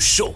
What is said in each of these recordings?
show.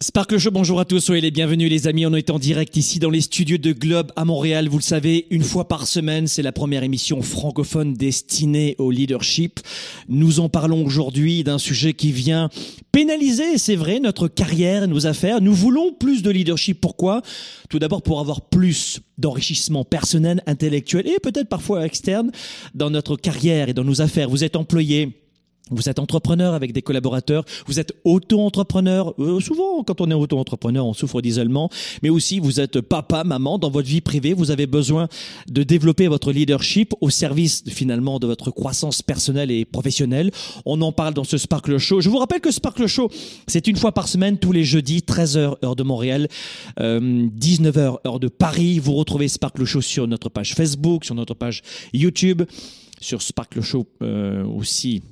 Sparkle Show, bonjour à tous, soyez les bienvenus les amis, on est en direct ici dans les studios de Globe à Montréal, vous le savez, une fois par semaine, c'est la première émission francophone destinée au leadership. Nous en parlons aujourd'hui d'un sujet qui vient pénaliser, c'est vrai, notre carrière, nos affaires. Nous voulons plus de leadership, pourquoi? Tout d'abord pour avoir plus d'enrichissement personnel, intellectuel et peut-être parfois externe dans notre carrière et dans nos affaires. Vous êtes employé, vous êtes entrepreneur avec des collaborateurs, vous êtes auto-entrepreneur. Euh, souvent, quand on est auto-entrepreneur, on souffre d'isolement, mais aussi vous êtes papa, maman dans votre vie privée. Vous avez besoin de développer votre leadership au service finalement de votre croissance personnelle et professionnelle. On en parle dans ce Sparkle Show. Je vous rappelle que Sparkle Show, c'est une fois par semaine, tous les jeudis, 13h heure de Montréal, euh, 19h heure de Paris. Vous retrouvez Sparkle Show sur notre page Facebook, sur notre page YouTube, sur Sparkle Show euh, aussi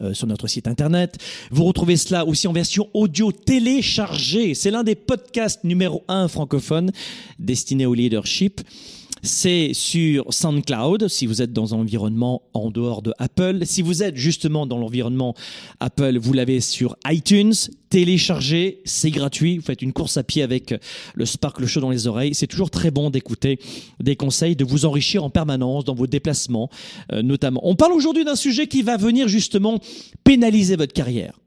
euh, sur notre site internet. Vous retrouvez cela aussi en version audio téléchargée. C'est l'un des podcasts numéro un francophone destiné au leadership. C'est sur SoundCloud, si vous êtes dans un environnement en dehors de Apple. Si vous êtes justement dans l'environnement Apple, vous l'avez sur iTunes. Téléchargez, c'est gratuit. Vous faites une course à pied avec le Sparkle Show dans les oreilles. C'est toujours très bon d'écouter des conseils, de vous enrichir en permanence dans vos déplacements, euh, notamment. On parle aujourd'hui d'un sujet qui va venir justement pénaliser votre carrière.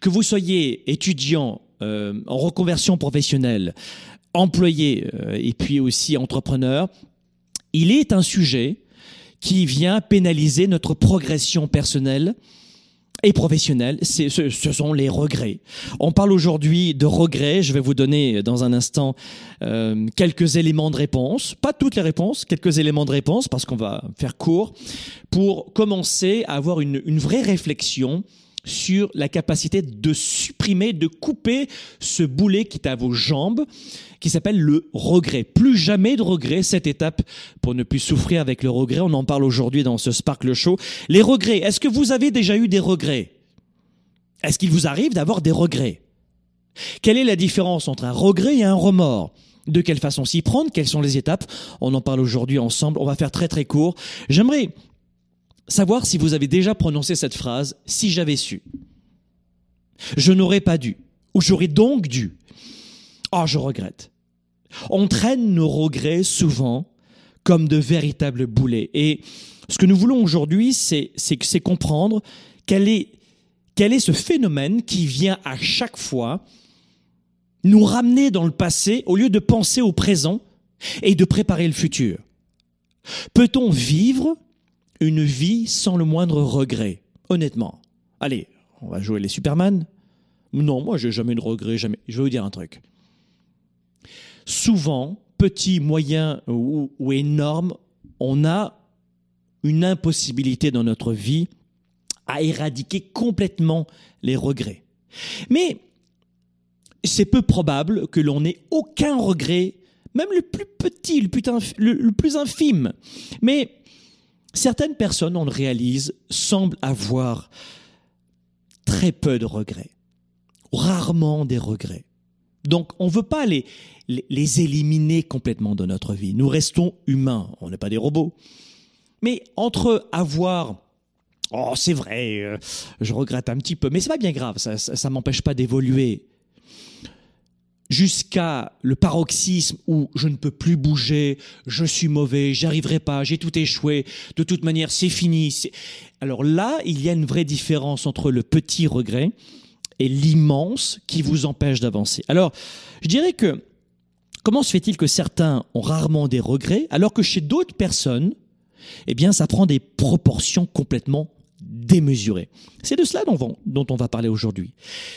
Que vous soyez étudiant euh, en reconversion professionnelle, employé euh, et puis aussi entrepreneur, il est un sujet qui vient pénaliser notre progression personnelle et professionnelle. Ce, ce sont les regrets. On parle aujourd'hui de regrets. Je vais vous donner dans un instant euh, quelques éléments de réponse. Pas toutes les réponses, quelques éléments de réponse parce qu'on va faire court pour commencer à avoir une, une vraie réflexion sur la capacité de supprimer, de couper ce boulet qui est à vos jambes, qui s'appelle le regret. Plus jamais de regret, cette étape pour ne plus souffrir avec le regret. On en parle aujourd'hui dans ce Sparkle Show. Les regrets, est-ce que vous avez déjà eu des regrets? Est-ce qu'il vous arrive d'avoir des regrets? Quelle est la différence entre un regret et un remords? De quelle façon s'y prendre, quelles sont les étapes? On en parle aujourd'hui ensemble. On va faire très très court. J'aimerais savoir si vous avez déjà prononcé cette phrase si j'avais su. Je n'aurais pas dû. Ou j'aurais donc dû. Oh, je regrette. On traîne nos regrets souvent comme de véritables boulets. Et ce que nous voulons aujourd'hui, c'est, comprendre quel est, quel est ce phénomène qui vient à chaque fois nous ramener dans le passé au lieu de penser au présent et de préparer le futur. Peut-on vivre une vie sans le moindre regret Honnêtement. Allez, on va jouer les Superman. Non, moi, j'ai jamais de regret, jamais. Je vais vous dire un truc. Souvent, petit, moyen ou, énorme, on a une impossibilité dans notre vie à éradiquer complètement les regrets. Mais c'est peu probable que l'on ait aucun regret, même le plus petit, le plus, le plus infime. Mais certaines personnes, on le réalise, semblent avoir très peu de regrets, rarement des regrets. Donc on ne veut pas les, les, les éliminer complètement de notre vie. Nous restons humains, on n'est pas des robots. Mais entre avoir Oh, c'est vrai, euh, je regrette un petit peu, mais c'est pas bien grave, ça, ça m'empêche pas d'évoluer. Jusqu'à le paroxysme où je ne peux plus bouger, je suis mauvais, j'arriverai pas, j'ai tout échoué, de toute manière c'est fini. Alors là, il y a une vraie différence entre le petit regret et l'immense qui vous empêche d'avancer. Alors, je dirais que comment se fait-il que certains ont rarement des regrets alors que chez d'autres personnes, eh bien, ça prend des proportions complètement démesurées. C'est de cela dont, on va parler aujourd'hui.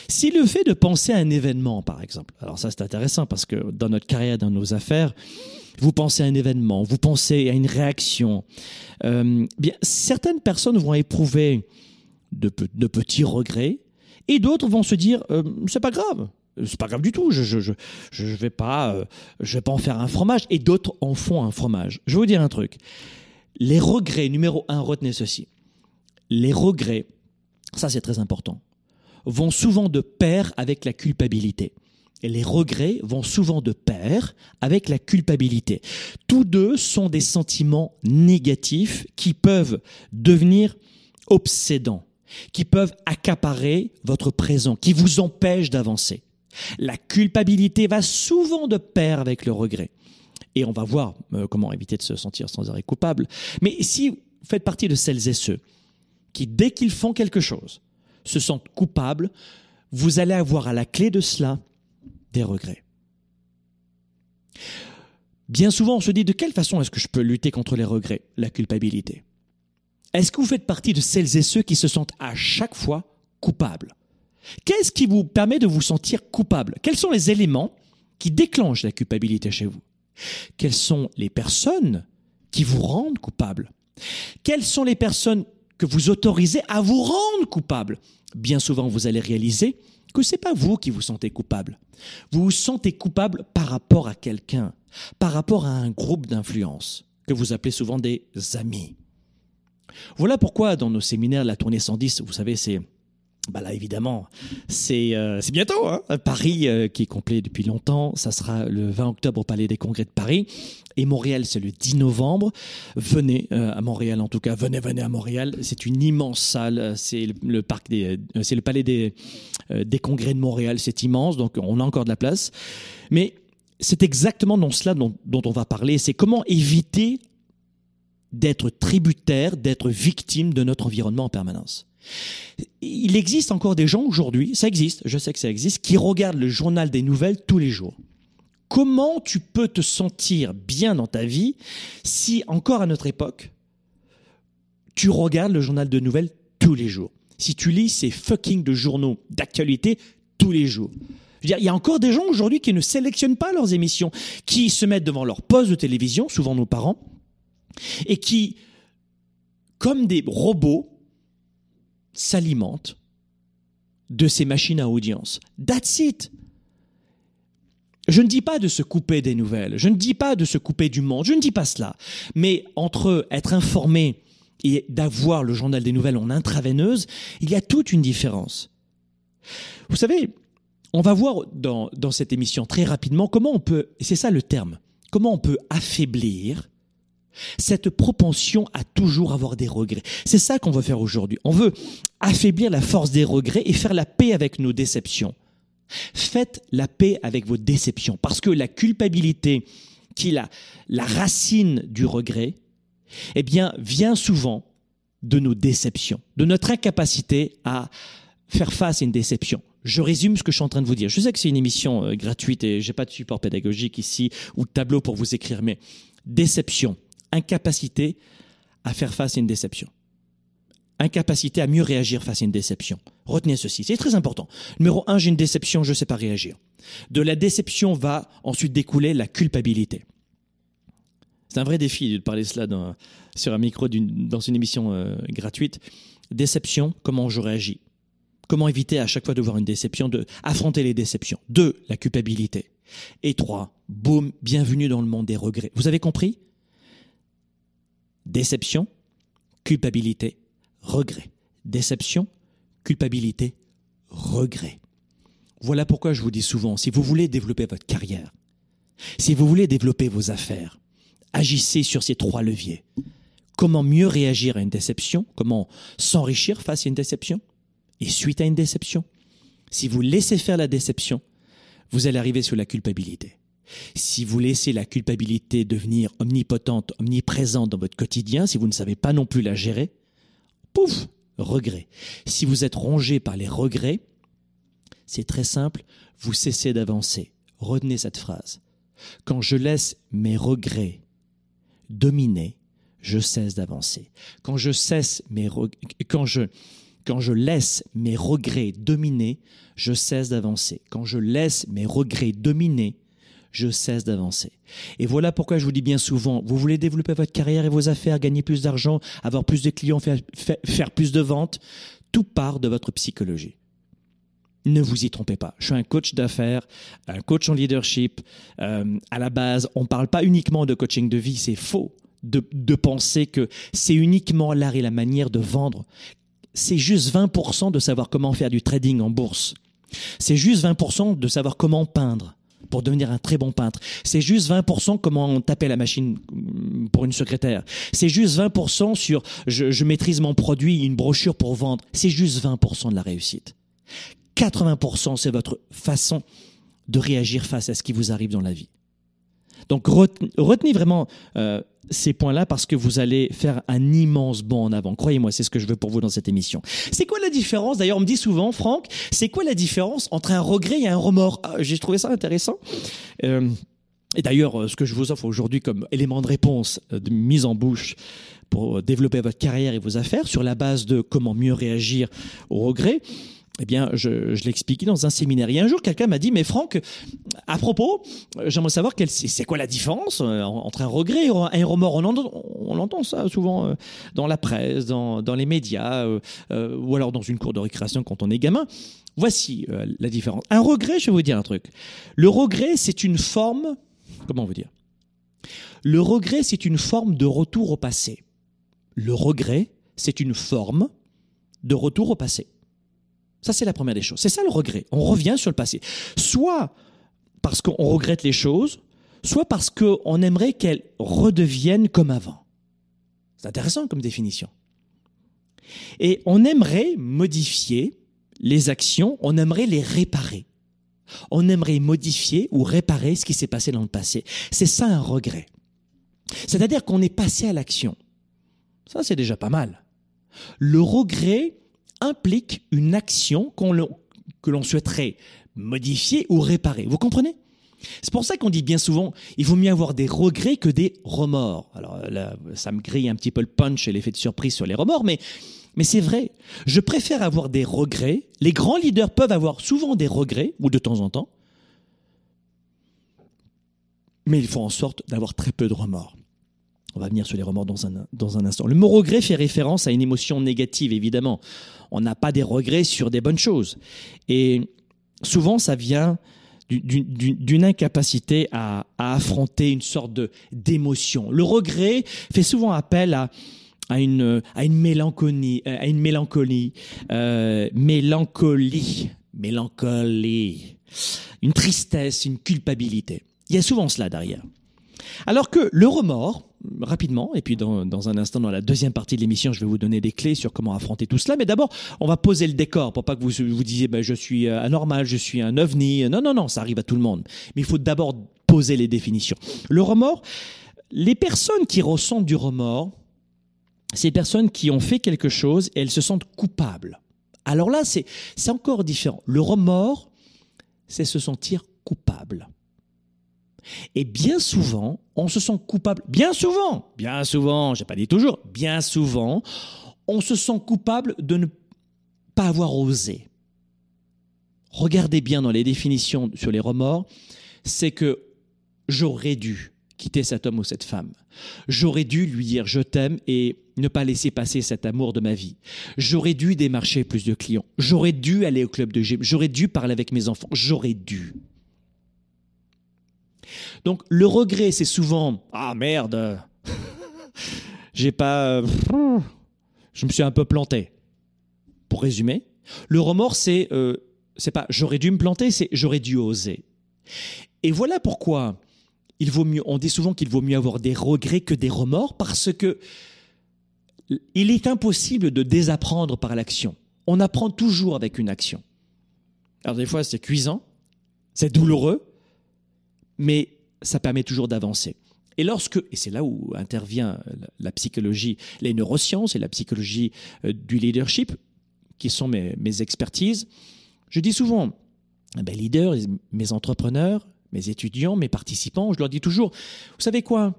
Si le fait de penser à un événement, par exemple, alors ça c'est intéressant parce que dans notre carrière, dans nos affaires, vous pensez à un événement, vous pensez à une réaction, euh, bien certaines personnes vont éprouver de, de petits regrets et d'autres vont se dire euh, c'est pas grave, c'est pas grave du tout. Je je je je vais pas euh, je vais pas en faire un fromage. Et d'autres en font un fromage. Je vais vous dire un truc. Les regrets numéro un, retenez ceci. Les regrets, ça c'est très important, vont souvent de pair avec la culpabilité. Et les regrets vont souvent de pair avec la culpabilité. Tous deux sont des sentiments négatifs qui peuvent devenir obsédants, qui peuvent accaparer votre présent, qui vous empêchent d'avancer. La culpabilité va souvent de pair avec le regret. Et on va voir euh, comment éviter de se sentir sans arrêt coupable. Mais si vous faites partie de celles et ceux qui, dès qu'ils font quelque chose, se sentent coupables, vous allez avoir à la clé de cela des regrets. Bien souvent, on se dit de quelle façon est-ce que je peux lutter contre les regrets, la culpabilité? Est-ce que vous faites partie de celles et ceux qui se sentent à chaque fois coupables? Qu'est-ce qui vous permet de vous sentir coupable? Quels sont les éléments qui déclenchent la culpabilité chez vous? Quelles sont les personnes qui vous rendent coupable? Quelles sont les personnes que vous autorisez à vous rendre coupable Bien souvent, vous allez réaliser que c'est pas vous qui vous sentez coupable. Vous vous sentez coupable par rapport à quelqu'un, par rapport à un groupe d'influence que vous appelez souvent des amis. Voilà pourquoi dans nos séminaires, la tournée 110, vous savez, c'est bah là, évidemment, c'est euh, bientôt. Hein Paris, euh, qui est complet depuis longtemps, ça sera le 20 octobre au Palais des Congrès de Paris. Et Montréal, c'est le 10 novembre. Venez euh, à Montréal, en tout cas, venez, venez à Montréal. C'est une immense salle. C'est le, parc des, c'est le Palais des, des Congrès de Montréal. C'est immense, donc on a encore de la place. Mais c'est exactement dans cela dont on va parler. C'est comment éviter d'être tributaire, d'être victime de notre environnement en permanence. Il existe encore des gens aujourd'hui, ça existe, je sais que ça existe, qui regardent le journal des nouvelles tous les jours. Comment tu peux te sentir bien dans ta vie si, encore à notre époque, tu regardes le journal de nouvelles tous les jours? Si tu lis ces fucking de journaux d'actualité tous les jours il y a encore des gens aujourd'hui qui ne sélectionnent pas leurs émissions, qui se mettent devant leur poste de télévision, souvent nos parents, et qui, comme des robots, s'alimente de ces machines à audience. That's it. Je ne dis pas de se couper des nouvelles, je ne dis pas de se couper du monde, je ne dis pas cela. Mais entre être informé et d'avoir le journal des nouvelles en intraveineuse, il y a toute une différence. Vous savez, on va voir dans, dans cette émission très rapidement comment on peut, et c'est ça le terme, comment on peut affaiblir cette propension à toujours avoir des regrets. C'est ça qu'on veut faire aujourd'hui. On veut affaiblir la force des regrets et faire la paix avec nos déceptions. Faites la paix avec vos déceptions parce que la culpabilité qui est la, la racine du regret, eh bien, vient souvent de nos déceptions, de notre incapacité à faire face à une déception. Je résume ce que je suis en train de vous dire. Je sais que c'est une émission euh, gratuite et j'ai pas de support pédagogique ici ou de tableau pour vous écrire, mais déception, incapacité à faire face à une déception. Incapacité à mieux réagir face à une déception. Retenez ceci, c'est très important. Numéro un, j'ai une déception, je ne sais pas réagir. De la déception va ensuite découler la culpabilité. C'est un vrai défi de parler cela sur un micro dans une émission euh, gratuite. Déception, comment je réagis? Comment éviter à chaque fois de voir une déception, de affronter les déceptions? Deux, la culpabilité. Et trois, boum, bienvenue dans le monde des regrets. Vous avez compris? Déception, culpabilité, regret. Déception, culpabilité, regret. Voilà pourquoi je vous dis souvent, si vous voulez développer votre carrière, si vous voulez développer vos affaires, agissez sur ces trois leviers. Comment mieux réagir à une déception? Comment s'enrichir face à une déception? Et suite à une déception Si vous laissez faire la déception, vous allez arriver sur la culpabilité. Si vous laissez la culpabilité devenir omnipotente, omniprésente dans votre quotidien, si vous ne savez pas non plus la gérer, pouf, regret. Si vous êtes rongé par les regrets, c'est très simple, vous cessez d'avancer. Retenez cette phrase. Quand je laisse mes regrets dominer, je cesse d'avancer. Quand je cesse mes quand je quand je laisse mes regrets dominer, je cesse d'avancer. Quand je laisse mes regrets dominer, je cesse d'avancer. Et voilà pourquoi je vous dis bien souvent, vous voulez développer votre carrière et vos affaires, gagner plus d'argent, avoir plus de clients, faire, plus de ventes, tout part de votre psychologie. Ne vous y trompez pas. Je suis un coach d'affaires, un coach en leadership. Euh, à la base, on ne parle pas uniquement de coaching de vie, c'est faux de, de penser que c'est uniquement l'art et la manière de vendre. C'est juste 20% de savoir comment faire du trading en bourse. C'est juste 20% de savoir comment peindre pour devenir un très bon peintre. C'est juste 20% comment taper la machine pour une secrétaire. C'est juste 20% sur je, je, maîtrise mon produit, une brochure pour vendre. C'est juste 20% de la réussite. 80% c'est votre façon de réagir face à ce qui vous arrive dans la vie. Donc retenez vraiment euh, ces points-là parce que vous allez faire un immense bond en avant. Croyez-moi, c'est ce que je veux pour vous dans cette émission. C'est quoi la différence? D'ailleurs, on me dit souvent, Franck, c'est quoi la différence entre un regret et un remords? Ah, J'ai trouvé ça intéressant. Euh, et d'ailleurs, ce que je vous offre aujourd'hui comme élément de réponse, euh, de mise en bouche pour développer votre carrière et vos affaires sur la base de comment mieux réagir au regret, eh bien, je, je l'expliquais dans un séminaire. Et un jour, quelqu'un m'a dit, mais Franck, à propos, j'aimerais savoir quelle, c'est quoi la différence euh, entre un regret et un remords? On entend, on ça souvent euh, dans la presse, dans, dans les médias, euh, ou alors dans une cour de récréation quand on est gamin. Voici la différence. Un regret, je vais vous dire un truc. Le regret, c'est une forme, comment vous dire? Le regret, c'est une forme de retour au passé. Le regret, c'est une forme de retour au passé. Ça, c'est la première des choses. C'est ça le regret. On revient sur le passé. Soit parce qu'on regrette les choses, soit parce qu'on aimerait qu'elles redeviennent comme avant. C'est intéressant comme définition. Et on aimerait modifier les actions, on aimerait les réparer. On aimerait modifier ou réparer ce qui s'est passé dans le passé. C'est ça un regret. C'est-à-dire qu'on est passé à l'action. Ça, c'est déjà pas mal. Le regret, implique une action que l'on souhaiterait modifier ou réparer. Vous comprenez? C'est pour ça qu'on dit bien souvent, il vaut mieux avoir des regrets que des remords. Alors là, ça me grille un petit peu le punch et l'effet de surprise sur les remords, mais, mais c'est vrai. Je préfère avoir des regrets. Les grands leaders peuvent avoir souvent des regrets, ou de temps en temps, mais il faut en sorte d'avoir très peu de remords. On va venir sur les remords dans un, dans un instant. Le mot regret fait référence à une émotion négative, évidemment. On n'a pas des regrets sur des bonnes choses. Et souvent, ça vient d'une incapacité à, affronter une sorte d'émotion. Le regret fait souvent appel à, à une, à une mélancolie, à une mélancolie, euh, mélancolie, mélancolie, une tristesse, une culpabilité. Il y a souvent cela derrière. Alors que le remords, rapidement, et puis dans, un instant, dans la deuxième partie de l'émission, je vais vous donner des clés sur comment affronter tout cela. Mais d'abord, on va poser le décor pour pas que vous vous disiez, ben, je suis euh, anormal, je suis un ovni. Non, non, non, ça arrive à tout le monde. Mais il faut d'abord poser les définitions. Le remords, les personnes qui ressentent du remords, c'est des personnes qui ont fait quelque chose et elles se sentent coupables. Alors là, c'est encore différent. Le remords, c'est se sentir coupable. Et bien souvent, on se sent coupable. Bien souvent, bien souvent, j'ai pas dit toujours, bien souvent, on se sent coupable de ne pas avoir osé. Regardez bien dans les définitions sur les remords, c'est que j'aurais dû quitter cet homme ou cette femme. J'aurais dû lui dire je t'aime et ne pas laisser passer cet amour de ma vie. J'aurais dû démarcher plus de clients. J'aurais dû aller au club de gym. J'aurais dû parler avec mes enfants. J'aurais dû. Donc le regret, c'est souvent ah merde, j'ai pas, je me suis un peu planté. Pour résumer, le remords, c'est euh, c'est pas j'aurais dû me planter, c'est j'aurais dû oser. Et voilà pourquoi il vaut mieux. On dit souvent qu'il vaut mieux avoir des regrets que des remords parce que il est impossible de désapprendre par l'action. On apprend toujours avec une action. Alors des fois c'est cuisant, C'est douloureux, mais ça permet toujours d'avancer. Et lorsque, et c'est là où intervient la psychologie, les neurosciences et la psychologie euh, du leadership, qui sont mes, expertises, je dis souvent, mes ben, leaders, mes entrepreneurs, mes étudiants, mes participants, je leur dis toujours, vous savez quoi?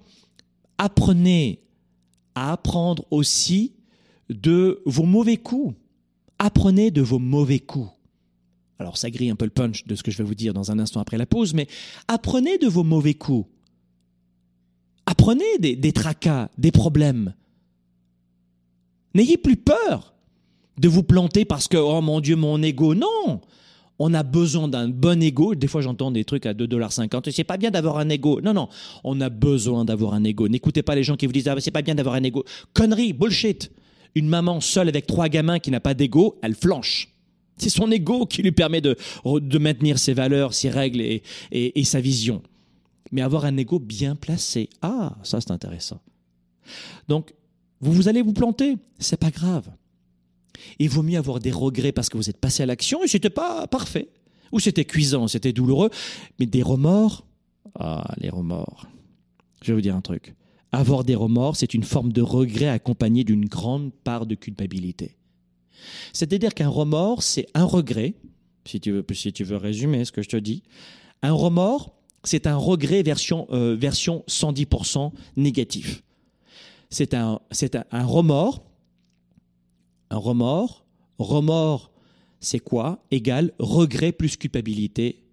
Apprenez à apprendre aussi de vos mauvais coups. Apprenez de vos mauvais coups. Alors ça grille un peu le punch de ce que je vais vous dire dans un instant après la pause, mais apprenez de vos mauvais coups. Apprenez des, tracas, des problèmes. N'ayez plus peur de vous planter parce que, oh mon Dieu, mon ego. Non on a besoin d'un bon ego. Des fois, j'entends des trucs à 2,50$. C'est pas bien d'avoir un ego. Non, non. On a besoin d'avoir un ego. N'écoutez pas les gens qui vous disent, ah, c'est pas bien d'avoir un ego. Connerie, bullshit. Une maman seule avec trois gamins qui n'a pas d'ego, elle flanche. C'est son ego qui lui permet de, de maintenir ses valeurs, ses règles et, et, sa vision. Mais avoir un ego bien placé, ah, ça c'est intéressant. Donc, vous, vous allez vous planter, c'est pas grave. Il vaut mieux avoir des regrets parce que vous êtes passé à l'action et c'était pas parfait. Ou c'était cuisant, c'était douloureux. Mais des remords, ah, les remords. Je vais vous dire un truc. Avoir des remords, c'est une forme de regret accompagné d'une grande part de culpabilité. C'est-à-dire qu'un remords, c'est un regret, si tu, veux, si tu veux résumer ce que je te dis. Un remords, c'est un regret version, euh, version 110% négatif. C'est un, un, un remords. Un remords. Remords, c'est quoi? Égal regret plus culpabilité,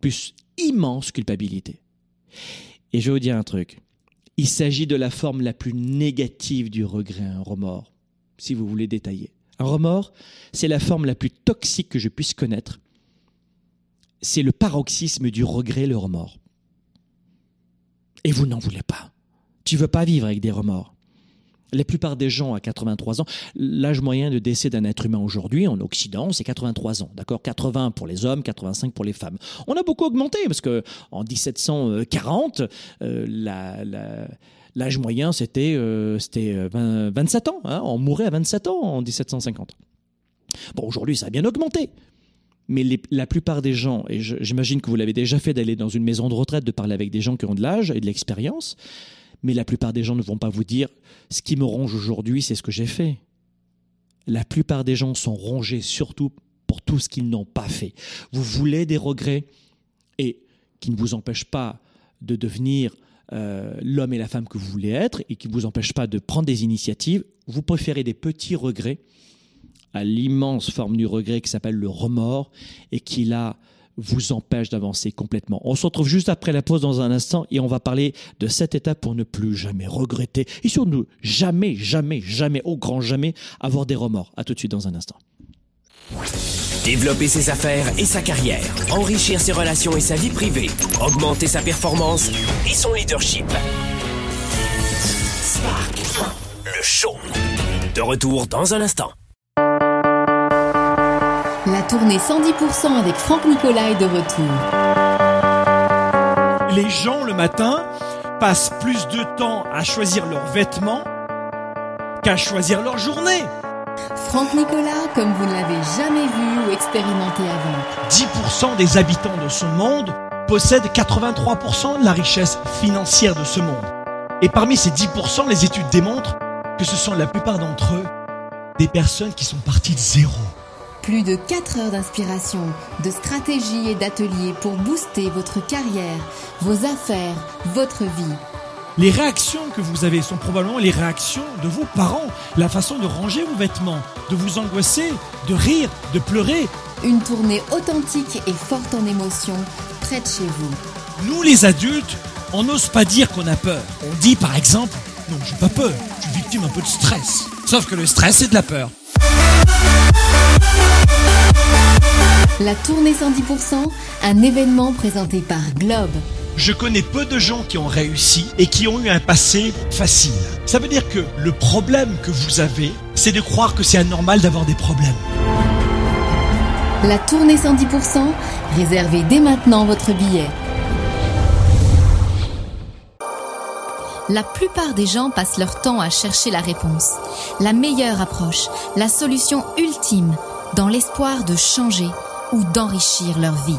plus immense culpabilité. Et je vais vous dire un truc. Il s'agit de la forme la plus négative du regret, un remords, si vous voulez détailler. Un remords, c'est la forme la plus toxique que je puisse connaître. C'est le paroxysme du regret, le remords. Et vous n'en voulez pas. Tu veux pas vivre avec des remords. La plupart des gens à 83 ans, l'âge moyen de décès d'un être humain aujourd'hui en Occident, c'est 83 ans. D'accord? 80 pour les hommes, 85 pour les femmes. On a beaucoup augmenté parce que en 1740, euh, la, la L'âge moyen, c'était 27 euh, ans. Hein. on mourait à 27 ans en 1750. Bon, aujourd'hui, ça a bien augmenté. Mais la plupart des gens, et j'imagine que vous l'avez déjà fait d'aller dans une maison de retraite, de parler avec des gens qui ont de l'âge et de l'expérience, mais la plupart des gens ne vont pas vous dire ce qui me ronge aujourd'hui, c'est ce que j'ai fait. La plupart des gens sont rongés surtout pour tout ce qu'ils n'ont pas fait. Vous voulez des regrets et qui ne vous empêchent pas de devenir euh, l'homme et la femme que vous voulez être et qui ne vous empêche pas de prendre des initiatives, vous préférez des petits regrets à l'immense forme du regret qui s'appelle le remords et qui là vous empêche d'avancer complètement. On se retrouve juste après la pause dans un instant et on va parler de cette étape pour ne plus jamais regretter et surtout jamais, jamais, jamais, au grand jamais avoir des remords. À tout de suite dans un instant. Développer ses affaires et sa carrière, enrichir ses relations et sa vie privée, augmenter sa performance et son leadership. Spark, le show. De retour dans un instant. La tournée 110% avec Franck Nicolas est de retour. Les gens le matin passent plus de temps à choisir leurs vêtements qu'à choisir leur journée. Franck Nicolas, comme vous ne l'avez jamais vu ou expérimenté avant. 10% des habitants de ce monde possèdent 83% de la richesse financière de ce monde. Et parmi ces 10%, les études démontrent que ce sont la plupart d'entre eux des personnes qui sont parties de zéro. Plus de 4 heures d'inspiration, de stratégie et d'ateliers pour booster votre carrière, vos affaires, votre vie. Les réactions que vous avez sont probablement les réactions de vos parents, la façon de ranger vos vêtements, de vous angoisser, de rire, de pleurer. Une tournée authentique et forte en émotions, près de chez vous. Nous les adultes, on n'ose pas dire qu'on a peur. On dit par exemple, non, j'ai pas peur, je suis victime un peu de stress. Sauf que le stress, c'est de la peur. La tournée 110%, un événement présenté par Globe. Je connais peu de gens qui ont réussi et qui ont eu un passé facile. Ça veut dire que le problème que vous avez, c'est de croire que c'est anormal d'avoir des problèmes. La tournée 110%, réservez dès maintenant votre billet. La plupart des gens passent leur temps à chercher la réponse, la meilleure approche, la solution ultime, dans l'espoir de changer ou d'enrichir leur vie.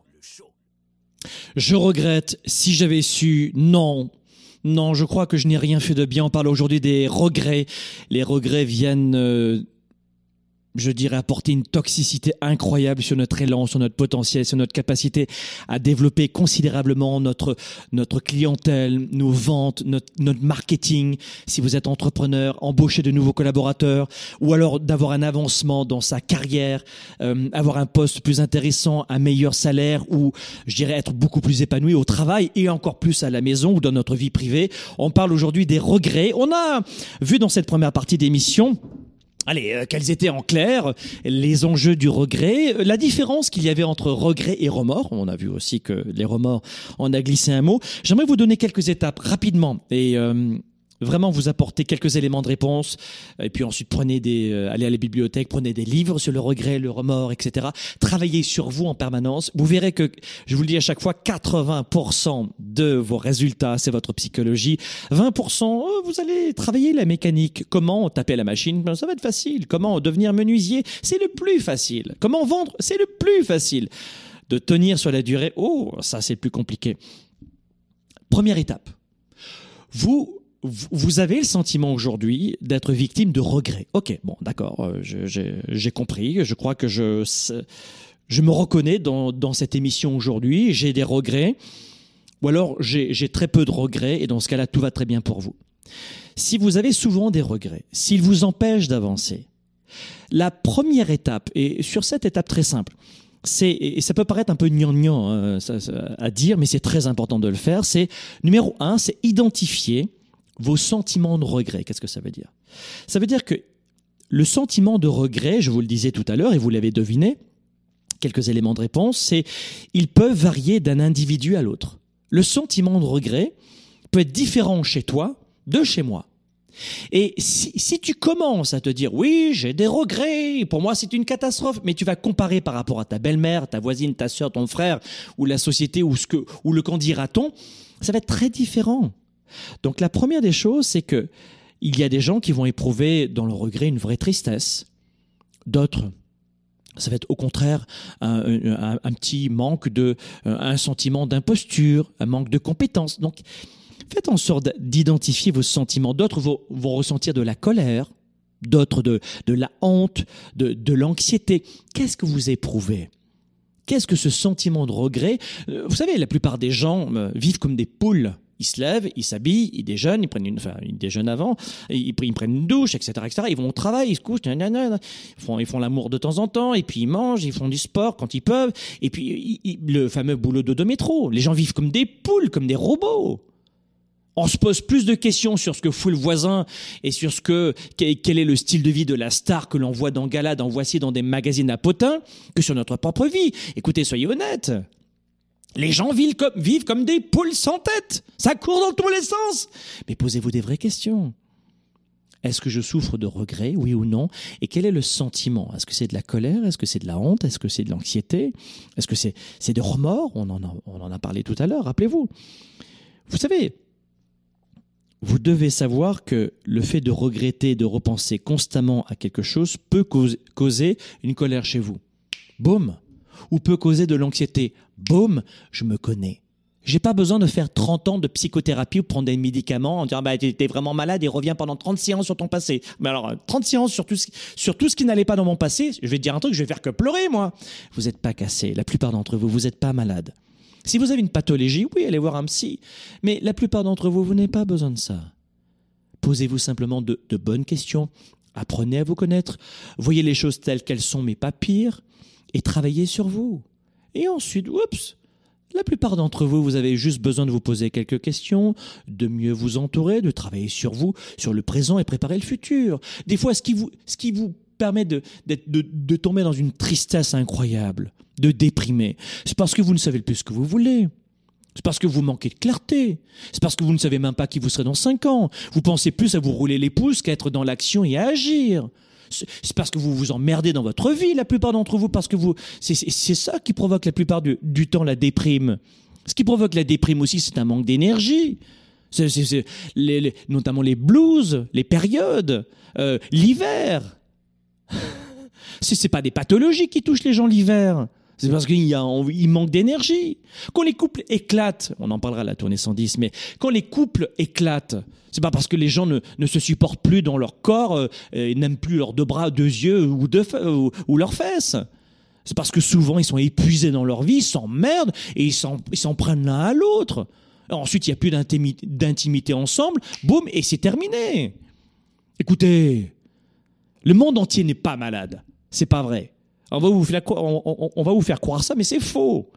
Je regrette, si j'avais su, non. Non, je crois que je n'ai rien fait de bien. On parle aujourd'hui des regrets. Les regrets viennent euh, je dirais, apporter une toxicité incroyable sur notre élan, sur notre potentiel, sur notre capacité à développer considérablement notre, notre clientèle, nos ventes, notre, notre marketing. Si vous êtes entrepreneur, embaucher de nouveaux collaborateurs ou alors d'avoir un avancement dans sa carrière, euh, avoir un poste plus intéressant, un meilleur salaire ou, je dirais, être beaucoup plus épanoui au travail et encore plus à la maison ou dans notre vie privée. On parle aujourd'hui des regrets. On a vu dans cette première partie d'émission Allez, euh, quels étaient en clair les enjeux du regret, euh, la différence qu'il y avait entre regret et remords. On a vu aussi que les remords, on a glissé un mot. J'aimerais vous donner quelques étapes rapidement et euh, vraiment vous apporter quelques éléments de réponse. Et puis ensuite, prenez des, euh, allez à la bibliothèque, prenez des livres sur le regret, le remords, etc. Travaillez sur vous en permanence. Vous verrez que, je vous le dis à chaque fois, 80% de vos résultats, c'est votre psychologie. 20%, euh, vous allez travailler la mécanique. Comment taper la machine? Ben, Ça va être facile. Comment devenir menuisier? C'est le plus facile. Comment vendre? C'est le plus facile. De tenir sur la durée, oh, ça c'est plus compliqué. Première étape. Vous vous avez le sentiment aujourd'hui d'être victime de regrets. Ok, bon, d'accord, euh, j'ai compris. Je crois que je, je me reconnais dans, dans cette émission aujourd'hui. J'ai des regrets, ou alors j'ai très peu de regrets, et dans ce cas-là, tout va très bien pour vous. Si vous avez souvent des regrets, s'ils vous empêchent d'avancer, la première étape, et sur cette étape très simple, c'est, et ça peut paraître un peu gnangnan hein, à dire, mais c'est très important de le faire, c'est numéro un, c'est identifier vos sentiments de regret. Qu'est-ce que ça veut dire? Ça veut dire que le sentiment de regret, je vous le disais tout à l'heure et vous l'avez deviné, quelques éléments de réponse, c'est ils peuvent varier d'un individu à l'autre. Le sentiment de regret peut être différent chez toi de chez moi. Et si, tu commences à te dire oui, j'ai des regrets, pour moi c'est une catastrophe, mais tu vas comparer par rapport à ta belle-mère, ta voisine, ta soeur, ton frère, ou la société, ou ce que, ou le candidaton, ça va être très différent. Donc la première des choses, c'est que il y a des gens qui vont éprouver dans le regret une vraie tristesse. D'autres, ça va être au contraire un, petit manque de, un sentiment d'imposture, un manque de compétence. Donc, faites en sorte d'identifier vos sentiments. D'autres vont, ressentir de la colère, d'autres de, de la honte, de, de l'anxiété. Qu'est-ce que vous éprouvez? Qu'est-ce que ce sentiment de regret? Euh, Vous savez, la plupart des gens euh, vivent comme des poules ils se lèvent, ils s'habillent, ils déjeunent, ils prennent une, enfin, ils déjeunent avant, ils, prennent une douche, etc., etc. Ils vont au travail, ils se couchent, ils font, ils font l'amour de temps en temps, et puis ils mangent, ils font du sport quand ils peuvent, et puis le fameux boulot de métro. Les gens vivent comme des poules, comme des robots. On se pose plus de questions sur ce que fout le voisin et sur ce que quel est le style de vie de la star que l'on voit dans Gala, dans Voici, dans des magazines à potins, que sur notre propre vie. Écoutez, soyez honnêtes. Les gens vivent comme, vivent comme des poules sans tête. Ça court dans tous les sens. Mais posez-vous des vraies questions. Est-ce que je souffre de regrets, oui ou non? Et quel est le sentiment? Est-ce que c'est de la colère? Est-ce que c'est de la honte? Est-ce que c'est de l'anxiété? Est-ce que c'est c'est de remords? On en, a, on en a parlé tout à l'heure, rappelez-vous. Vous savez, vous devez savoir que le fait de regretter, de repenser constamment à quelque chose peut causer une colère chez vous. Boum. Ou peut causer de l'anxiété. Boum, je me connais. J'ai pas besoin de faire 30 ans de psychothérapie ou prendre des médicaments en disant bah t'es vraiment malade et reviens pendant 30 séances sur ton passé. Mais alors 30 séances sur tout ce, sur tout ce qui n'allait pas dans mon passé, je vais te dire un truc, je vais faire que pleurer moi. Vous n'êtes pas cassé, la plupart d'entre vous, vous n'êtes pas malade. Si vous avez une pathologie, oui, allez voir un psy. Mais la plupart d'entre vous, vous n'avez pas besoin de ça. Posez-vous simplement de, de bonnes questions. Apprenez à vous connaître. Voyez les choses telles qu'elles sont, mais pas pire. Et travaillez sur vous. Et ensuite, oups, la plupart d'entre vous, vous avez juste besoin de vous poser quelques questions, de mieux vous entourer, de travailler sur vous, sur le présent et préparer le futur. Des fois, ce qui vous, ce qui vous permet de, de, tomber dans une tristesse incroyable, de déprimer, c'est parce que vous ne savez plus ce que vous voulez. C'est parce que vous manquez de clarté. C'est parce que vous ne savez même pas qui vous serez dans cinq ans. Vous pensez plus à vous rouler les pouces qu'à être dans l'action et à agir c'est parce que vous vous emmerdez dans votre vie, la plupart d'entre vous, parce que vous, c'est ça qui provoque la plupart du, temps la déprime. Ce qui provoque la déprime aussi, c'est un manque d'énergie. C'est notamment les blues, les périodes, euh, l'hiver. Ce n'est pas des pathologies qui touchent les gens l'hiver. C'est parce qu'il y manque d'énergie. Quand les couples éclatent, on en parlera à la tournée 110, mais quand les couples éclatent, c'est pas parce que les gens ne, se supportent plus dans leur corps, euh, et n'aiment plus leurs deux bras, deux yeux ou, leurs fesses. C'est parce que souvent ils sont épuisés dans leur vie, ils s'emmerdent et ils s'en prennent l'un à l'autre. Ensuite, il n'y a plus d'intimité ensemble, boum, et c'est terminé. Écoutez, le monde entier n'est pas malade. C'est pas vrai. On va vous faire, croire ça, mais c'est faux.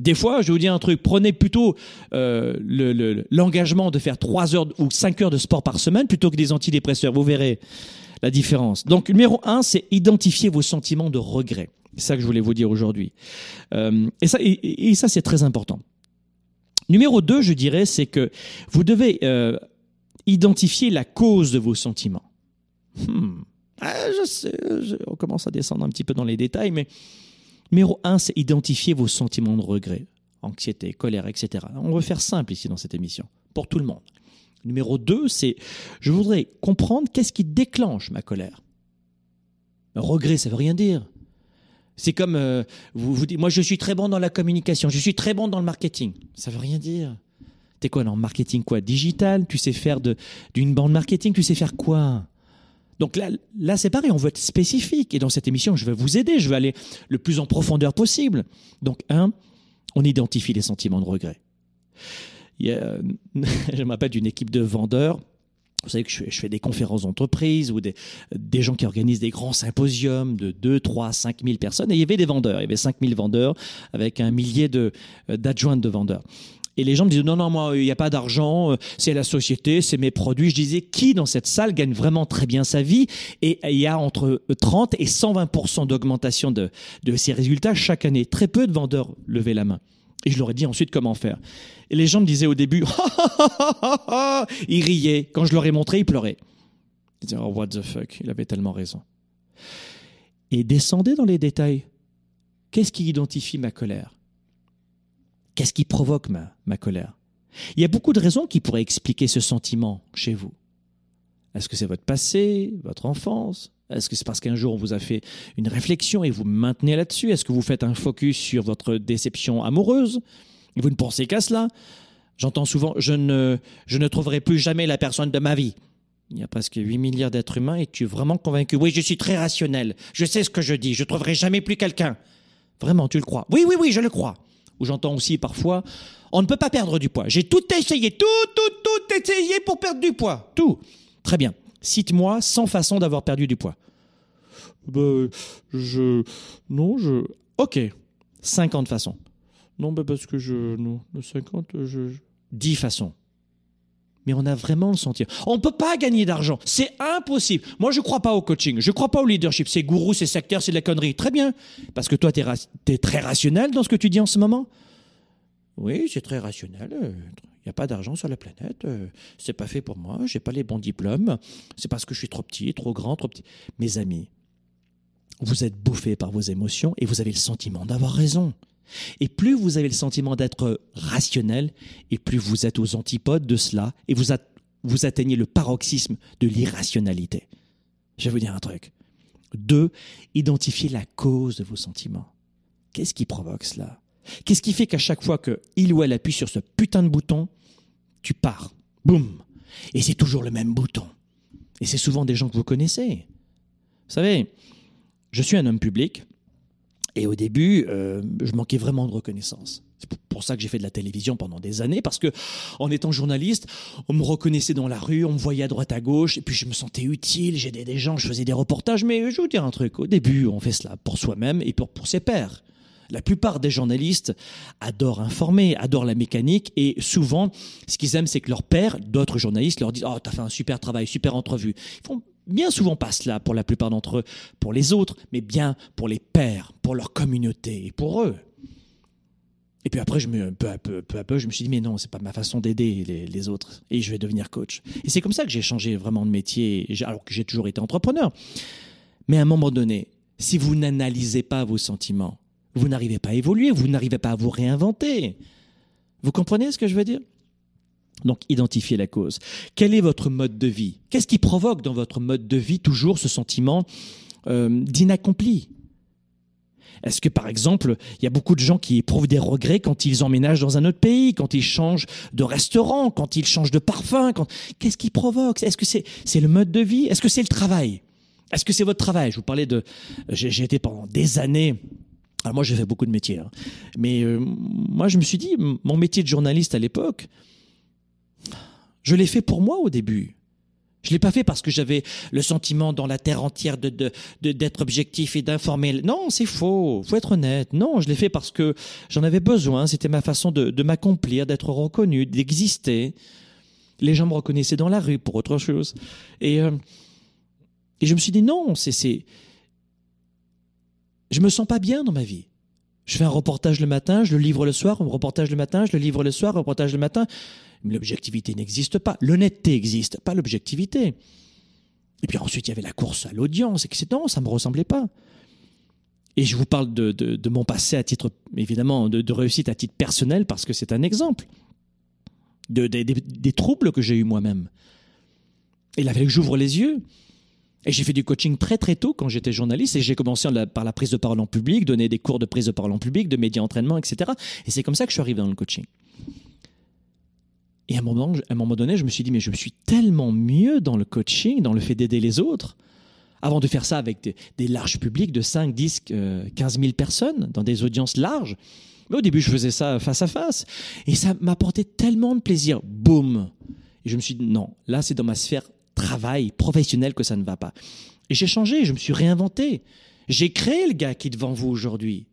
Des fois, je vais vous dire un truc, prenez plutôt euh, l'engagement de faire 3 heures ou 5 heures de sport par semaine plutôt que des antidépresseurs. Vous verrez la différence. Donc, numéro 1, c'est identifier vos sentiments de regret. C'est ça que je voulais vous dire aujourd'hui. Euh, et ça, et, ça c'est très important. Numéro 2, je dirais, c'est que vous devez euh, identifier la cause de vos sentiments. Hmm. Ah, je sais, on commence à descendre un petit peu dans les détails, mais numéro un, c'est identifier vos sentiments de regret, anxiété, colère, etc. On va faire simple ici dans cette émission, pour tout le monde. Numéro deux, c'est je voudrais comprendre qu'est-ce qui déclenche ma colère. regret, ça veut rien dire. C'est comme euh, vous vous dites, moi je suis très bon dans la communication, je suis très bon dans le marketing. Ça veut rien dire. T'es quoi dans le marketing quoi? Digital? Tu sais faire d'une bande marketing? Tu sais faire quoi? Donc là, là c'est pareil, on veut être spécifique. Et dans cette émission, je vais vous aider, je vais aller le plus en profondeur possible. Donc, un, on identifie les sentiments de regret. Je me rappelle d'une équipe de vendeurs. Vous savez que je fais, des conférences d'entreprise ou des, des, gens qui organisent des grands symposiums de 2, 3, 5 000 personnes. Et il y avait des vendeurs. Il y avait 5 000 vendeurs avec un millier d'adjoints de, de vendeurs. Et les gens me disent non, non, moi, il n'y a pas d'argent, euh, c'est la société, c'est mes produits. Je disais, qui dans cette salle gagne vraiment très bien sa vie? Et il y a entre 30 et 120% d'augmentation de, de ces résultats chaque année. Très peu de vendeurs levaient la main. Et je leur ai dit ensuite comment faire. Et les gens me disaient au début, ils riaient. Quand je leur ai montré, ils pleuraient. Ils disaient, oh, what the fuck, il avait tellement raison. Et descendez dans les détails. Qu'est-ce qui identifie ma colère? Qu'est-ce qui provoque ma, colère? Il y a beaucoup de raisons qui pourraient expliquer ce sentiment chez vous. Est-ce que c'est votre passé, votre enfance? Est-ce que c'est parce qu'un jour on vous a fait une réflexion et vous maintenez là-dessus? Est-ce que vous faites un focus sur votre déception amoureuse? Et vous ne pensez qu'à cela? J'entends souvent je ne trouverai plus jamais la personne de ma vie. Il y a presque 8 milliards d'êtres humains et tu es vraiment convaincu? Oui, je suis très rationnel. Je sais ce que je dis. Je ne trouverai jamais plus quelqu'un. Vraiment, tu le crois? Oui, oui, oui, je le crois où j'entends aussi parfois, on ne peut pas perdre du poids. J'ai tout essayé, tout, tout, tout essayé pour perdre du poids. Tout. Très bien. Cite-moi 100 façons d'avoir perdu du poids. Ben, je. Non, je. Ok. 50 façons. Non, ben parce que je. Non, 50, je. 10 façons mais on a vraiment le sentir. On ne peut pas gagner d'argent. C'est impossible. Moi, je ne crois pas au coaching. Je ne crois pas au leadership. C'est gourou, c'est secteur, c'est de la connerie. Très bien. Parce que toi, tu es, très rationnel dans ce que tu dis en ce moment? Oui, c'est très rationnel. Il n'y a pas d'argent sur la planète. C'est pas fait pour moi. J'ai pas les bons diplômes. C'est parce que je suis trop petit, trop grand, trop petit. Mes amis, vous êtes bouffés par vos émotions et vous avez le sentiment d'avoir raison. Et plus vous avez le sentiment d'être rationnel, et plus vous êtes aux antipodes de cela, et vous, atteignez le paroxysme de l'irrationalité. Je vais vous dire un truc. Deux, identifiez la cause de vos sentiments. Qu'est-ce qui provoque cela? Qu'est-ce qui fait qu'à chaque fois que il ou elle appuie sur ce putain de bouton, tu pars Boum Et c'est toujours le même bouton. Et c'est souvent des gens que vous connaissez. Vous savez, je suis un homme public, et au début, euh, je manquais vraiment de reconnaissance. C'est pour ça que j'ai fait de la télévision pendant des années, parce que en étant journaliste, on me reconnaissait dans la rue, on me voyait à droite à gauche, et puis je me sentais utile, j'aidais des gens, je faisais des reportages, mais je vais vous dire un truc, au début, on fait cela pour soi-même et pour, pour ses pairs. La plupart des journalistes adorent informer, adorent la mécanique, et souvent, ce qu'ils aiment, c'est que leurs pairs, d'autres journalistes, leur disent « Oh, t'as fait un super travail, super entrevue ». Ils font bien souvent pas cela pour la plupart d'entre eux, pour les autres, mais bien pour les pères, pour leur communauté et pour eux. Et puis après, je me, peu, à peu, peu à peu, je me suis dit, mais non, c'est pas ma façon d'aider les, autres. Et je vais devenir coach. Et c'est comme ça que j'ai changé vraiment de métier, alors que j'ai toujours été entrepreneur. Mais à un moment donné, si vous n'analysez pas vos sentiments, vous n'arrivez pas à évoluer, vous n'arrivez pas à vous réinventer. Vous comprenez ce que je veux dire? Donc, identifiez la cause. Quel est votre mode de vie? Qu'est-ce qui provoque dans votre mode de vie toujours ce sentiment euh, d'inaccompli? Est-ce que, par exemple, il y a beaucoup de gens qui éprouvent des regrets quand ils emménagent dans un autre pays, quand ils changent de restaurant, quand ils changent de parfum Qu'est-ce qui provoque? Est-ce que c'est c'est le mode de vie? Est-ce que c'est le travail? Est-ce que c'est votre travail? Je vous parlais de... J'ai été pendant des années alors moi, j'ai fait beaucoup de métiers, hein. mais euh, moi, je me suis dit, mon métier de journaliste à l'époque, je l'ai fait pour moi au début. Je l'ai pas fait parce que j'avais le sentiment dans la terre entière de, d'être objectif et d'informer. Non, c'est faux. Faut être honnête. Non, je l'ai fait parce que j'en avais besoin. C'était ma façon de, m'accomplir, d'être reconnu, d'exister. Les gens me reconnaissaient dans la rue pour autre chose. Et, euh, et je me suis dit non, c'est, je me sens pas bien dans ma vie. Je fais un reportage le matin, je le livre le soir, un reportage le matin, je le livre le soir, un reportage le matin. Mais l'objectivité n'existe pas. L'honnêteté existe, pas l'objectivité. Et puis ensuite, il y avait la course à l'audience, etc. Non, ça ne me ressemblait pas. Et je vous parle de, mon passé à titre, évidemment, de, réussite à titre personnel, parce que c'est un exemple de, des troubles que j'ai eus moi-même. Et il j'ouvre les yeux. Et j'ai fait du coaching très très tôt quand j'étais journaliste et j'ai commencé par la prise de parole en public, donner des cours de prise de parole en public, de média entraînement, etc. Et c'est comme ça que je suis arrivé dans le coaching. Et à un moment, donné, je me suis dit, mais je suis tellement mieux dans le coaching, dans le fait d'aider les autres, avant de faire ça avec des, larges publics de 5, 10, 15 000 personnes, dans des audiences larges. Mais au début, je faisais ça face à face. Et ça m'apportait tellement de plaisir. Boum Et je me suis dit, non, là, c'est dans ma sphère travail professionnel que ça ne va pas. Et j'ai changé, je me suis réinventé. J'ai créé le gars qui est devant vous aujourd'hui.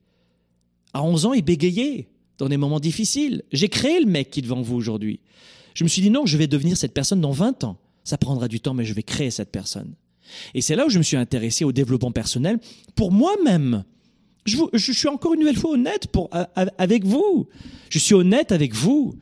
À 11 ans, il bégayait dans des moments difficiles. J'ai créé le mec qui est devant vous aujourd'hui. Je me suis dit non, je vais devenir cette personne dans 20 ans. Ça prendra du temps, mais je vais créer cette personne. Et c'est là où je me suis intéressé au développement personnel pour moi-même. Je, suis encore une nouvelle fois honnête avec vous. Je suis honnête avec vous.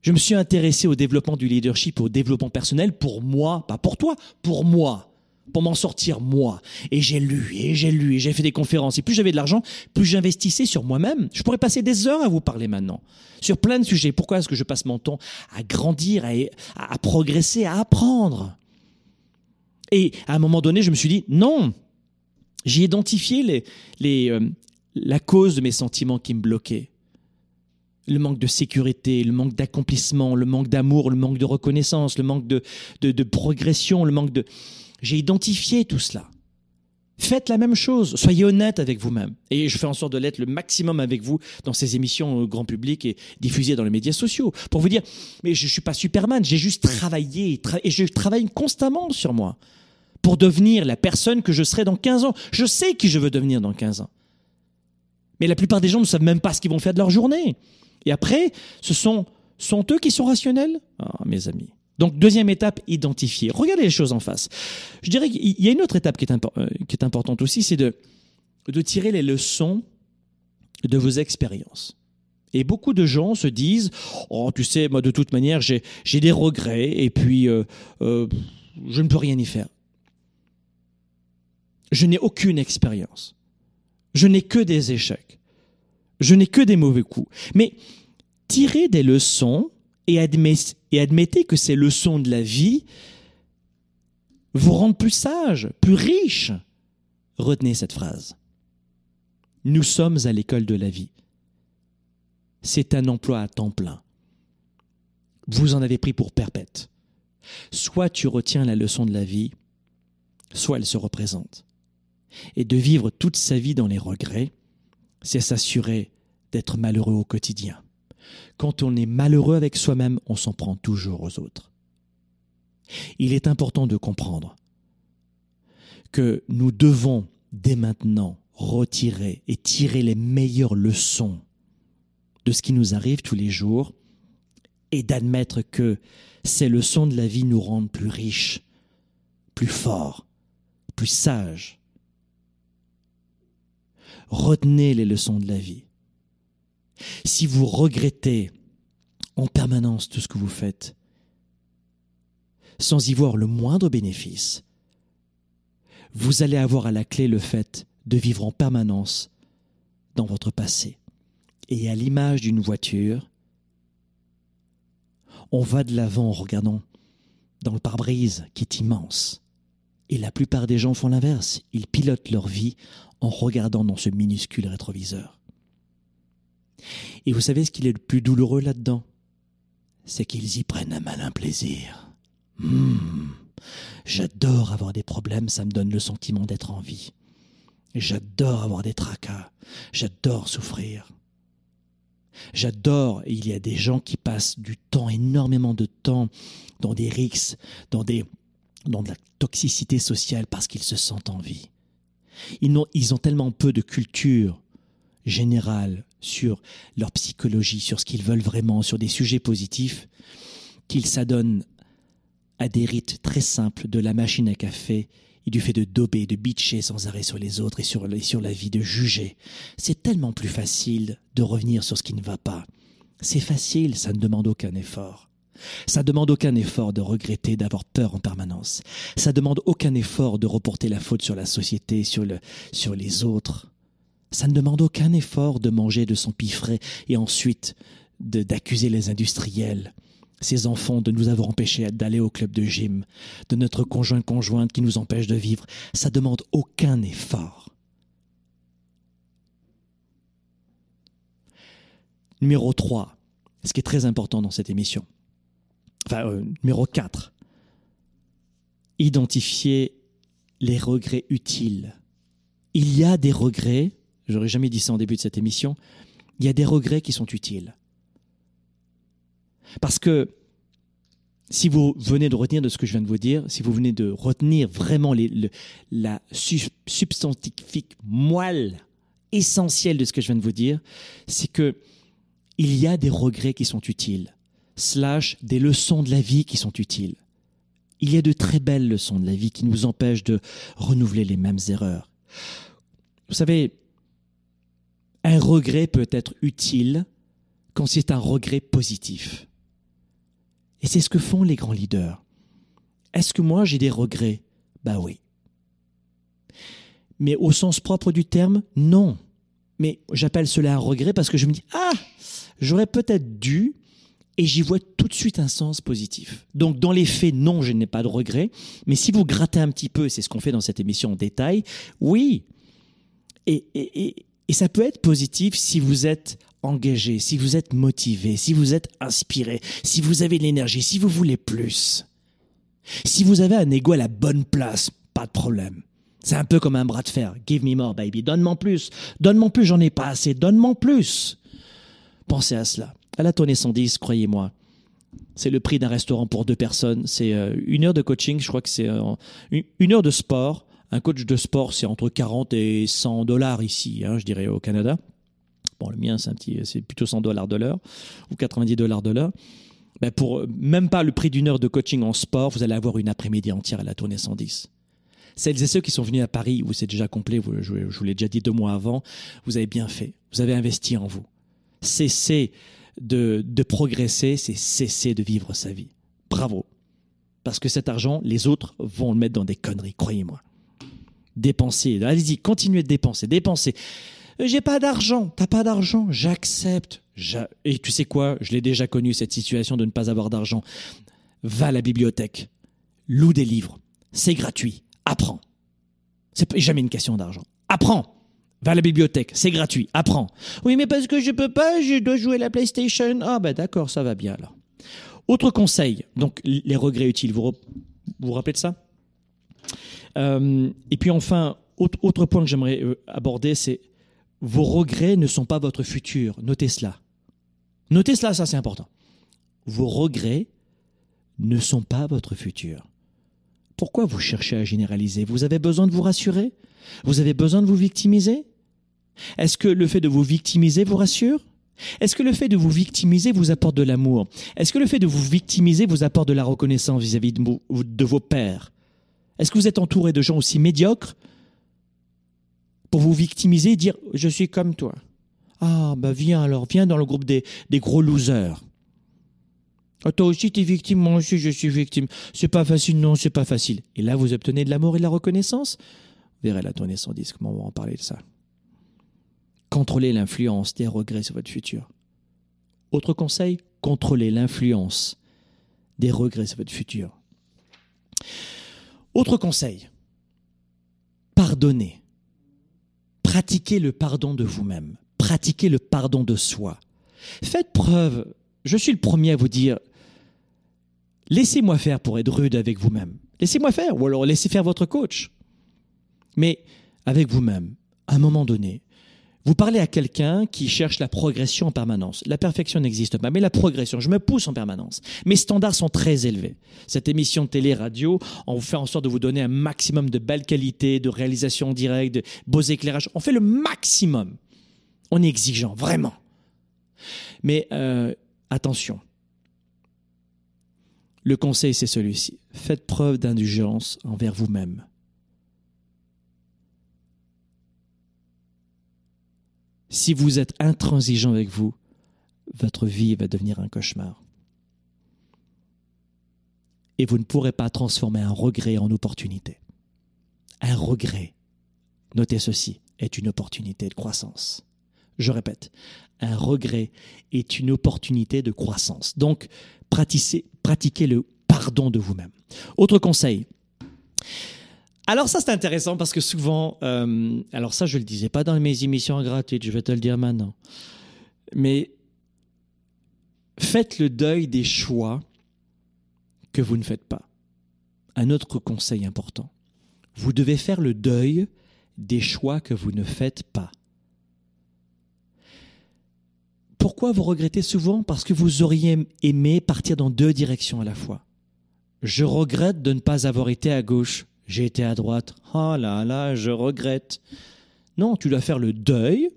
Je me suis intéressé au développement du leadership, au développement personnel pour moi, pas pour toi, pour moi, pour m'en sortir moi. Et j'ai lu, et j'ai lu, et j'ai fait des conférences. Et plus j'avais de l'argent, plus j'investissais sur moi-même. Je pourrais passer des heures à vous parler maintenant, sur plein de sujets. Pourquoi est-ce que je passe mon temps à grandir, à, progresser, à apprendre? Et à un moment donné, je me suis dit, non, j'ai identifié les, euh, la cause de mes sentiments qui me bloquaient le manque de sécurité, le manque d'accomplissement, le manque d'amour, le manque de reconnaissance, le manque de, de, progression, le manque de... J'ai identifié tout cela. Faites la même chose, soyez honnête avec vous-même. Et je fais en sorte de l'être le maximum avec vous dans ces émissions au grand public et diffusées dans les médias sociaux. Pour vous dire, mais je ne suis pas Superman, j'ai juste travaillé et je travaille constamment sur moi pour devenir la personne que je serai dans 15 ans. Je sais qui je veux devenir dans 15 ans. Mais la plupart des gens ne savent même pas ce qu'ils vont faire de leur journée. Et après, ce sont, sont eux qui sont rationnels ah, Mes amis. Donc, deuxième étape, identifier. Regardez les choses en face. Je dirais qu'il y a une autre étape qui est, euh, importante aussi, c'est de, tirer les leçons de vos expériences. Et beaucoup de gens se disent, oh, tu sais, moi, de toute manière, j'ai des regrets et puis euh, euh, je ne peux rien y faire. Je n'ai aucune expérience. Je n'ai que des échecs. Je n'ai que des mauvais coups. Mais tirez des leçons et, et admettez que ces leçons de la vie vous rendent plus sage, plus riche. Retenez cette phrase. Nous sommes à l'école de la vie. C'est un emploi à temps plein. Vous en avez pris pour perpète. Soit tu retiens la leçon de la vie, soit elle se représente. Et de vivre toute sa vie dans les regrets, c'est s'assurer d'être malheureux au quotidien. Quand on est malheureux avec soi-même, on s'en prend toujours aux autres. Il est important de comprendre que nous devons dès maintenant retirer et tirer les meilleures leçons de ce qui nous arrive tous les jours et d'admettre que ces leçons de la vie nous rendent plus riches, plus forts, plus sages. Retenez les leçons de la vie. Si vous regrettez en permanence tout ce que vous faites, sans y voir le moindre bénéfice, vous allez avoir à la clé le fait de vivre en permanence dans votre passé. Et à l'image d'une voiture, on va de l'avant en regardant dans le pare-brise qui est immense. Et la plupart des gens font l'inverse. Ils pilotent leur vie en regardant dans ce minuscule rétroviseur. Et vous savez ce qu'il est le plus douloureux là-dedans? C'est qu'ils y prennent un malin plaisir. Hmm. J'adore avoir des problèmes, ça me donne le sentiment d'être en vie. J'adore avoir des tracas, j'adore souffrir. J'adore, il y a des gens qui passent du temps, énormément de temps, dans des rixes, dans, des, dans de la toxicité sociale parce qu'ils se sentent en vie. Ils ont, ils ont tellement peu de culture générale sur leur psychologie, sur ce qu'ils veulent vraiment, sur des sujets positifs, qu'ils s'adonnent à des rites très simples de la machine à café et du fait de dober, de bitcher sans arrêt sur les autres et sur, la vie, de juger. C'est tellement plus facile de revenir sur ce qui ne va pas. C'est facile, ça ne demande aucun effort. Ça demande aucun effort de regretter, d'avoir peur en permanence. Ça demande aucun effort de reporter la faute sur la société, sur les autres. Ça ne demande aucun effort de manger de son piffret et ensuite d'accuser les industriels ces enfants de nous avoir empêchés d'aller au club de gym, de notre conjoint conjointe qui nous empêche de vivre. Ça demande aucun effort. Numéro 3, ce qui est très important dans cette émission. Enfin, euh, numéro 4, identifier les regrets utiles. Il y a des regrets, j'aurais jamais dit ça en début de cette émission, il y a des regrets qui sont utiles. Parce que si vous venez de retenir de ce que je viens de vous dire, si vous venez de retenir vraiment la substantifique moelle essentielle de ce que je viens de vous dire, c'est que il y a des regrets qui sont utiles, slash des leçons de la vie qui sont utiles. Il y a de très belles leçons de la vie qui nous empêchent de renouveler les mêmes erreurs. Vous savez, un regret peut être utile quand c'est un regret positif. Et c'est ce que font les grands leaders. Est-ce que moi j'ai des regrets? Ben oui. Mais au sens propre du terme, non. Mais j'appelle cela un regret parce que je me dis, ah, j'aurais peut-être dû, et j'y vois tout de suite un sens positif. Donc dans les faits, non, je n'ai pas de regrets. Mais si vous grattez un petit peu, c'est ce qu'on fait dans cette émission en détail, oui. Et, et ça peut être positif si vous êtes engagé, si vous êtes motivé, si vous êtes inspiré, si vous avez l'énergie, si vous voulez plus. Si vous avez un ego à la bonne place, pas de problème. C'est un peu comme un bras de fer. Give me more, baby. Donne-moi plus. Donne-moi plus, j'en ai pas assez. Donne-moi plus. Pensez à cela. À la tournée 110, croyez-moi. C'est le prix d'un restaurant pour deux personnes. C'est euh, une heure de coaching. Je crois que c'est euh, une heure de sport. Un coach de sport, c'est entre 40 et 100 dollars ici, hein, je dirais, au Canada. Bon, le mien, c'est un petit, c'est plutôt 100 dollars de l'heure ou 90 dollars de l'heure. Ben pour même pas le prix d'une heure de coaching en sport, vous allez avoir une après-midi entière à la tournée 110. Celles et ceux qui sont venus à Paris, où c'est déjà complet, je, vous l'ai déjà dit deux mois avant, vous avez bien fait. Vous avez investi en vous. Cessez de, de progresser, c'est cesser de vivre sa vie. Bravo. Parce que cet argent, les autres vont le mettre dans des conneries, croyez-moi. Dépensez. Allez-y, continuez de dépenser, dépensez. J'ai pas d'argent. T'as pas d'argent? J'accepte. Et tu sais quoi? Je l'ai déjà connu, cette situation de ne pas avoir d'argent. Va à la bibliothèque. Loue des livres. C'est gratuit. Apprends. C'est jamais une question d'argent. Apprends. Va à la bibliothèque, c'est gratuit, apprends. Oui, mais parce que je peux pas, je dois jouer à la PlayStation. Ah ben d'accord, ça va bien alors. Autre conseil, donc les regrets utiles, vous vous, rappelez de ça? euh, Et puis enfin, autre, point que j'aimerais euh, aborder, c'est vos regrets ne sont pas votre futur. Notez cela. Notez cela, ça c'est important. Vos regrets ne sont pas votre futur. Pourquoi vous cherchez à généraliser? Vous avez besoin de vous rassurer? Vous avez besoin de vous victimiser? Est-ce que le fait de vous victimiser vous rassure? Est-ce que le fait de vous victimiser vous apporte de l'amour? Est-ce que le fait de vous victimiser vous apporte de la reconnaissance vis-à-vis de, vos pères Est-ce que vous êtes entouré de gens aussi médiocres pour vous victimiser et dire je suis comme toi? Ah, bah viens alors, viens dans le groupe des, des gros losers. Ah, toi aussi, tu es victime, moi aussi, je suis victime. C'est pas facile, non, c'est pas facile. Et là, vous obtenez de l'amour et de la reconnaissance? Vous verrez la tournée 110, comment on va en parler de ça. Contrôlez l'influence des regrets sur votre futur. Autre conseil, contrôlez l'influence des regrets sur votre futur. Autre conseil, pardonnez. Pratiquez le pardon de vous-même. Pratiquez le pardon de soi. Faites preuve, je suis le premier à vous dire, Laissez-moi faire pour être rude avec vous-même. Laissez-moi faire, ou alors laissez faire votre coach. Mais avec vous-même, à un moment donné, vous parlez à quelqu'un qui cherche la progression en permanence. La perfection n'existe pas, mais la progression, je me pousse en permanence. Mes standards sont très élevés. Cette émission télé-radio, on fait en sorte de vous donner un maximum de belle qualité, de réalisation directe, de beaux éclairages. On fait le maximum. On est exigeant, vraiment. Mais euh, attention, le conseil, c'est celui-ci. Faites preuve d'indulgence envers vous-même. Si vous êtes intransigeant avec vous, votre vie va devenir un cauchemar. Et vous ne pourrez pas transformer un regret en opportunité. Un regret, notez ceci, est une opportunité de croissance. Je répète, un regret est une opportunité de croissance. Donc, pratiquez, le pardon de vous-même. Autre conseil. Alors ça c'est intéressant parce que souvent, euh, alors ça je le disais pas dans mes émissions gratuites, je vais te le dire maintenant, mais faites le deuil des choix que vous ne faites pas. Un autre conseil important, vous devez faire le deuil des choix que vous ne faites pas. Pourquoi vous regrettez souvent? Parce que vous auriez aimé partir dans deux directions à la fois. Je regrette de ne pas avoir été à gauche. J'ai été à droite. Oh là là, je regrette. Non, tu dois faire le deuil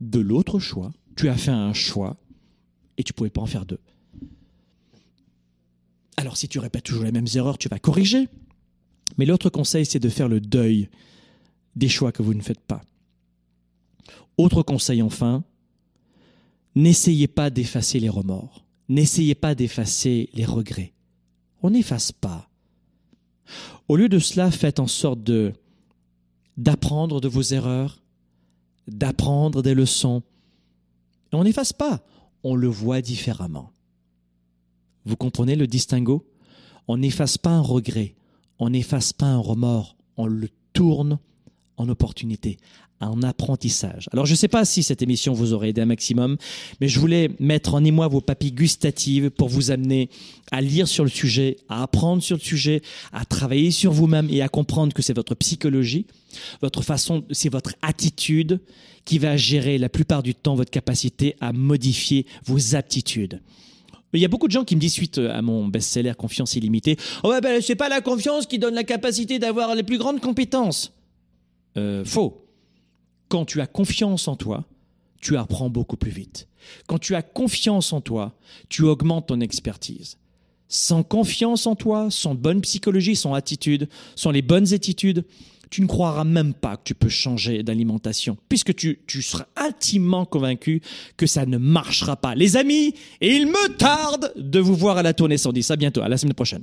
de l'autre choix. Tu as fait un choix et tu ne pouvais pas en faire deux. Alors si tu répètes toujours les mêmes erreurs, tu vas corriger. Mais l'autre conseil, c'est de faire le deuil des choix que vous ne faites pas. Autre conseil enfin, N'essayez pas d'effacer les remords. N'essayez pas d'effacer les regrets. On n'efface pas. Au lieu de cela, faites en sorte de d'apprendre de vos erreurs, d'apprendre des leçons. on n'efface pas, on le voit différemment. Vous comprenez le distinguo? On n'efface pas un regret, on n'efface pas un remords, on le tourne en opportunité en apprentissage. Alors je ne sais pas si cette émission vous aurait aidé un maximum, mais je voulais mettre en émoi vos papilles gustatives pour vous amener à lire sur le sujet, à apprendre sur le sujet, à travailler sur vous-même et à comprendre que c'est votre psychologie, votre façon, c'est votre attitude qui va gérer la plupart du temps votre capacité à modifier vos aptitudes. Il y a beaucoup de gens qui me disent suite à mon best-seller Confiance illimitée, oh ben c'est pas la confiance qui donne la capacité d'avoir les plus grandes compétences. Euh, faux quand tu as confiance en toi, tu apprends beaucoup plus vite. Quand tu as confiance en toi, tu augmentes ton expertise. Sans confiance en toi, sans bonne psychologie, sans attitude, sans les bonnes attitudes, tu ne croiras même pas que tu peux changer d'alimentation, puisque tu, tu, seras intimement convaincu que ça ne marchera pas. Les amis, il me tarde de vous voir à la tournée 110. À bientôt, à la semaine prochaine.